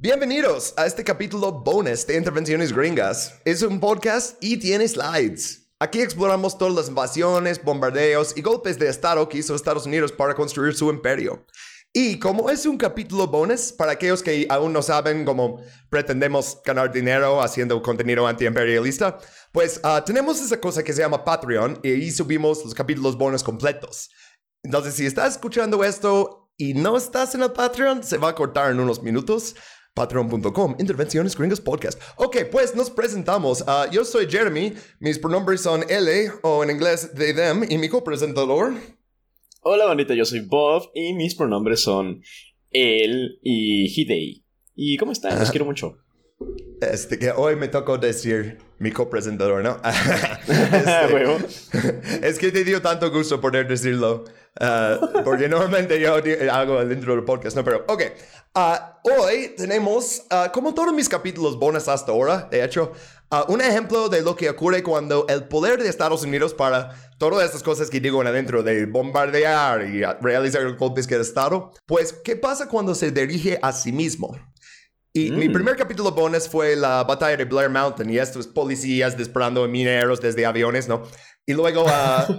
Bienvenidos a este capítulo bonus de Intervenciones Gringas. Es un podcast y tiene slides. Aquí exploramos todas las invasiones, bombardeos y golpes de Estado que hizo Estados Unidos para construir su imperio. Y como es un capítulo bonus, para aquellos que aún no saben cómo pretendemos ganar dinero haciendo contenido antiimperialista, pues ah, tenemos esa cosa que se llama Patreon y ahí subimos los capítulos bonus completos. Entonces, si estás escuchando esto y no estás en el Patreon, se va a cortar en unos minutos. Patreon.com, Intervenciones Gringas Podcast. Ok, pues nos presentamos. Ah, yo soy Jeremy, mis pronombres son L o en inglés they, them, y mi copresentador. Hola, bonita, yo soy Bob y mis pronombres son él y Hidei. ¿Y cómo están? Los quiero mucho. Este, que hoy me tocó decir mi copresentador, ¿no? Este, es que te dio tanto gusto poder decirlo, ah, porque normalmente yo hago el intro del podcast, ¿no? Pero, ok, ah, hoy tenemos, ah, como todos mis capítulos bonus hasta ahora, de hecho, un ejemplo de lo que ocurre cuando el poder de Estados Unidos para todas estas cosas que digo adentro de bombardear y realizar golpes que de Estado, pues, ¿qué pasa cuando se dirige a sí mismo? Y mi mm. primer capítulo bonus fue la batalla de Blair Mountain y estos policías disparando mineros desde aviones, ¿no? Y luego, uh,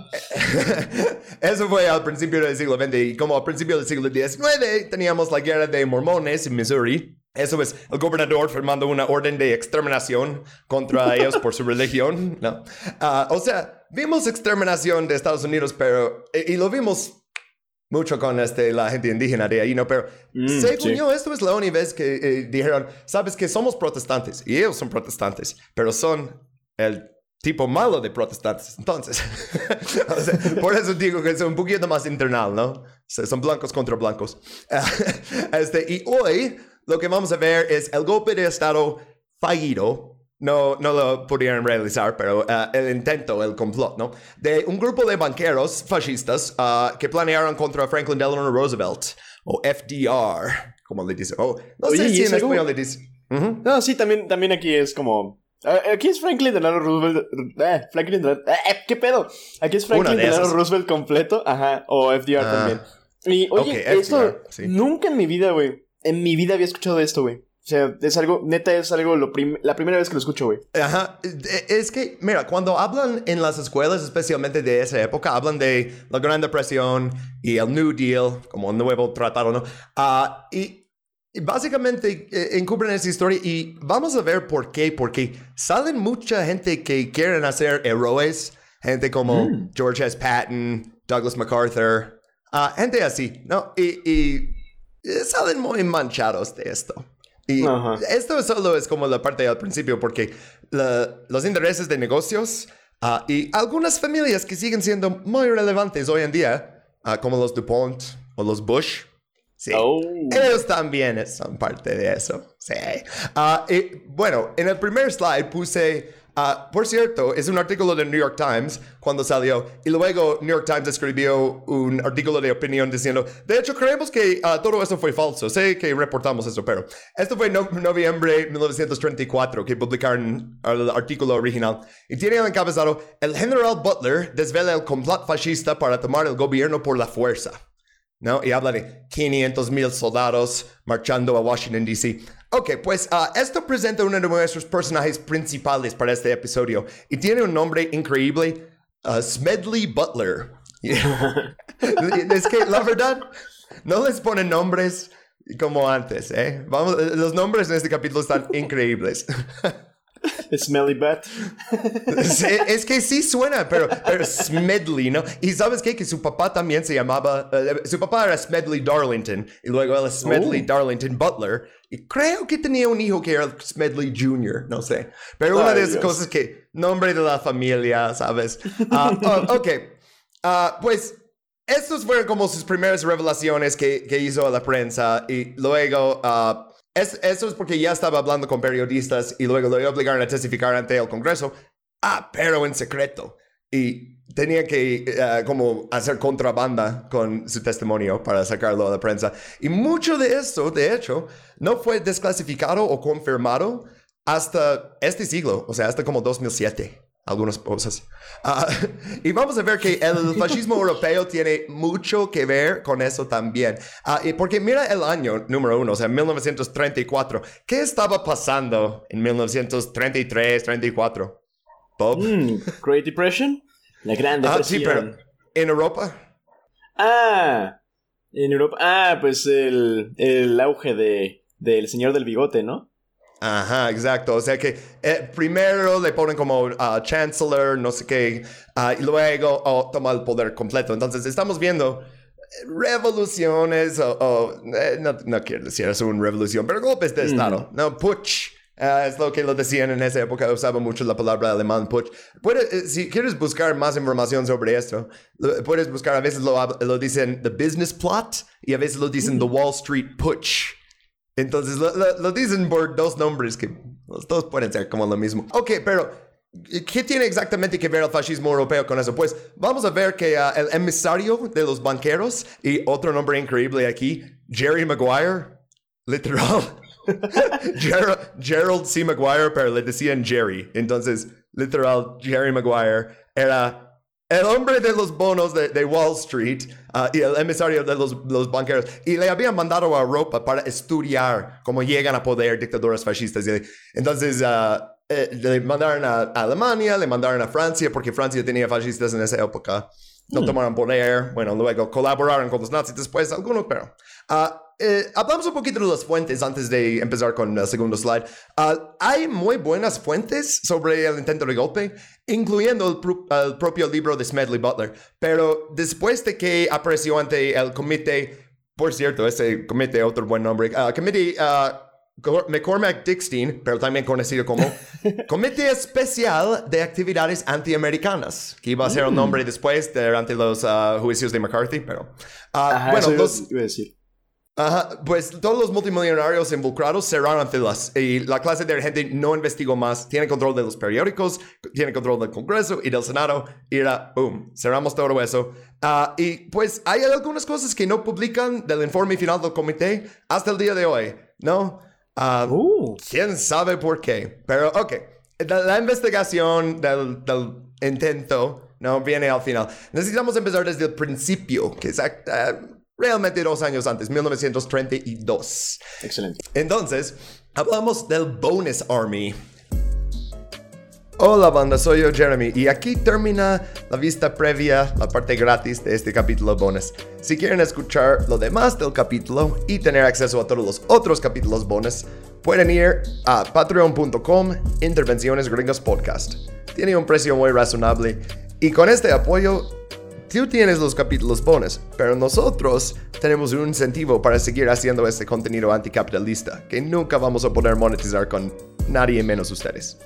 eso fue al principio del siglo XX y como al principio del siglo XIX teníamos la guerra de mormones en Missouri. Eso es el gobernador firmando una orden de exterminación contra ellos por su religión, ¿no? Uh, o sea, vimos exterminación de Estados Unidos, pero... y lo vimos mucho con este, la gente indígena de ahí, ¿no? Pero mm, según yo, esto es la única vez que eh, dijeron, sabes que somos protestantes y ellos son protestantes, pero son el tipo malo de protestantes. Entonces, por eso digo que es un poquito más internal, ¿no? son blancos contra blancos. este, y hoy lo que vamos a ver es el golpe de Estado fallido no, no lo pudieron realizar, pero uh, el intento, el complot, ¿no? De un grupo de banqueros fascistas uh, que planearon contra Franklin Delano Roosevelt, o FDR, como le dicen. Oh, no sé si en español le dicen. No, sí, también, también aquí es como... Aquí es Franklin Delano Roosevelt. Eh, Franklin Delano, eh, ¿Qué pedo? Aquí es Franklin Delano Roosevelt completo. Ajá. O FDR ah. también. Y oye, esto. Nunca en mi vida, güey. En mi vida había escuchado esto, güey. O sea, es algo, neta, es algo lo la primera vez que lo escucho, güey. Ajá. Es que, mira, cuando hablan en las escuelas, especialmente de esa época, hablan de la Gran Depresión y el New Deal, como un nuevo tratado, ¿no? Ah, y, básicamente eh, encubren esa historia y vamos a ver por qué. Porque salen mucha gente que quieren hacer héroes, gente como mm. George S. Patton, Douglas MacArthur, uh, gente así, ¿no? Y, y salen muy manchados de esto. Y esto solo es como la parte al principio, porque los intereses de negocios ah, y algunas familias que siguen siendo muy relevantes hoy en día, ah, como los DuPont o los Bush, sí, oh. ellos también son parte de eso. Sí. Ah, y bueno, en el primer slide puse Ah, por cierto, es un artículo del New York Times cuando salió y luego New York Times escribió un artículo de opinión diciendo, de hecho creemos que ah, todo eso fue falso, sé que reportamos eso, pero esto fue noviembre de 1934 que publicaron el artículo original y tiene el encabezado, el general Butler desvela el complot fascista para tomar el gobierno por la fuerza. ¿No? Y habla de 500 mil soldados marchando a Washington, D.C. Ok, pues uh, esto presenta uno de nuestros personajes principales para este episodio y tiene un nombre increíble, uh, Smedley Butler. es que la verdad, no les ponen nombres como antes, ¿eh? Vamos, los nombres en este capítulo están increíbles. Smelly Bat. es que sí suena, pero, pero Smedley, ¿no? Y sabes qué? Que su papá también se llamaba, uh, su papá era Smedley Darlington y luego él es Smedley oh. Darlington Butler. Y creo que tenía un hijo que era Smedley Jr., no sé. Pero una de esas cosas que, nombre de la familia, ¿sabes? Uh, ok, uh, pues estos fueron como sus primeras revelaciones que, que hizo a la prensa y luego... Es, eso es porque ya estaba hablando con periodistas y luego lo obligaron a testificar ante el Congreso. Ah, pero en secreto. Y tenía que uh, como hacer contrabanda con su testimonio para sacarlo a la prensa. Y mucho de esto, de hecho, no fue desclasificado o confirmado hasta este siglo, o sea, hasta como 2007. Algunas cosas. Ah, y vamos a ver que el fascismo europeo tiene mucho que ver con eso también. Uh, y porque mira el año número uno, o sea, 1934. ¿Qué estaba pasando en 1933, 34? Bob. Mm, Great Depression. La Gran Depresión. Ah, sí, pero ¿en Europa? Ah, en Europa. Ah, pues el, el auge de, del señor del bigote, ¿no? Ajá, exacto. O sea que eh, primero le ponen como uh, chancellor, no sé qué, uh, y luego oh, toma el poder completo. Entonces estamos viendo revoluciones, o, eh, no, no, quiero decir es una revolución, pero golpes de Estado, ¿no? Putsch. Uh, es lo que lo decían en esa época, usaba mucho la palabra alemán putsch. Puedes, si quieres buscar más información sobre esto, puedes buscar, a veces lo, lo dicen the business plot y a veces lo dicen the Wall Street putsch. Entonces lo, dicen por dos nombres que los dos pueden ser como lo mismo. Ok, pero ¿qué tiene exactamente que ver el fascismo europeo con eso? Pues vamos a ver que uh, el emisario de los banqueros y otro nombre increíble aquí, Jerry Maguire, literal. Gerald, C. Maguire, pero le decían Jerry. Entonces, literal, Jerry Maguire era el hombre de los bonos de, Wall Street uh, y el emisario de los, los, banqueros. Y le habían mandado a Europa para estudiar cómo llegan a poder dictaduras fascistas. entonces uh, eh, le mandaron a, Alemania, le mandaron a Francia, porque Francia tenía fascistas en esa época. No hmm. tomaron poder. Bueno, luego colaboraron con los nazis después, algunos, pero... Uh, eh, hablamos un poquito de las fuentes antes de empezar con el segundo slide. Uh, hay muy buenas fuentes sobre el intento de golpe, incluyendo el, propio libro de Smedley Butler. Pero después de que apareció ante el comité, por cierto, ese comité, otro buen nombre, uh, comité uh, McCormack Dickstein, pero también conocido como Comité Especial de Actividades Antiamericanas, que iba a ser el mm. nombre después de, ante los juicios de McCarthy, pero... bueno, los, decir. Ajá, pues todos los multimillonarios involucrados cerraron filas y la clase de gente no investigó más. Tiene control de los periódicos, tiene control del Congreso y del Senado y era, boom, cerramos todo eso. Uh, y pues hay algunas cosas que no publican del informe final del comité hasta el día de hoy, ¿no? Uh, ¿Quién sabe por qué? Pero, ok, la, investigación del, del, intento, ¿no? Viene al final. Necesitamos empezar desde el principio, que es... Uh, realmente dos años antes, 1932. Excelente. Entonces, hablamos del Bonus Army. Hola banda, soy yo Jeremy y aquí termina la vista previa, la parte gratis de este capítulo bonus. Si quieren escuchar lo demás del capítulo y tener acceso a todos los otros capítulos bonus, pueden ir a patreon.com Intervenciones Gringas Podcast. Tiene un precio muy razonable y con este apoyo Tú tienes los capítulos bonus, pero nosotros tenemos un incentivo para seguir haciendo este contenido anticapitalista que nunca vamos a poder monetizar con nadie menos ustedes.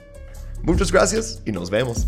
Muchas gracias y nos vemos.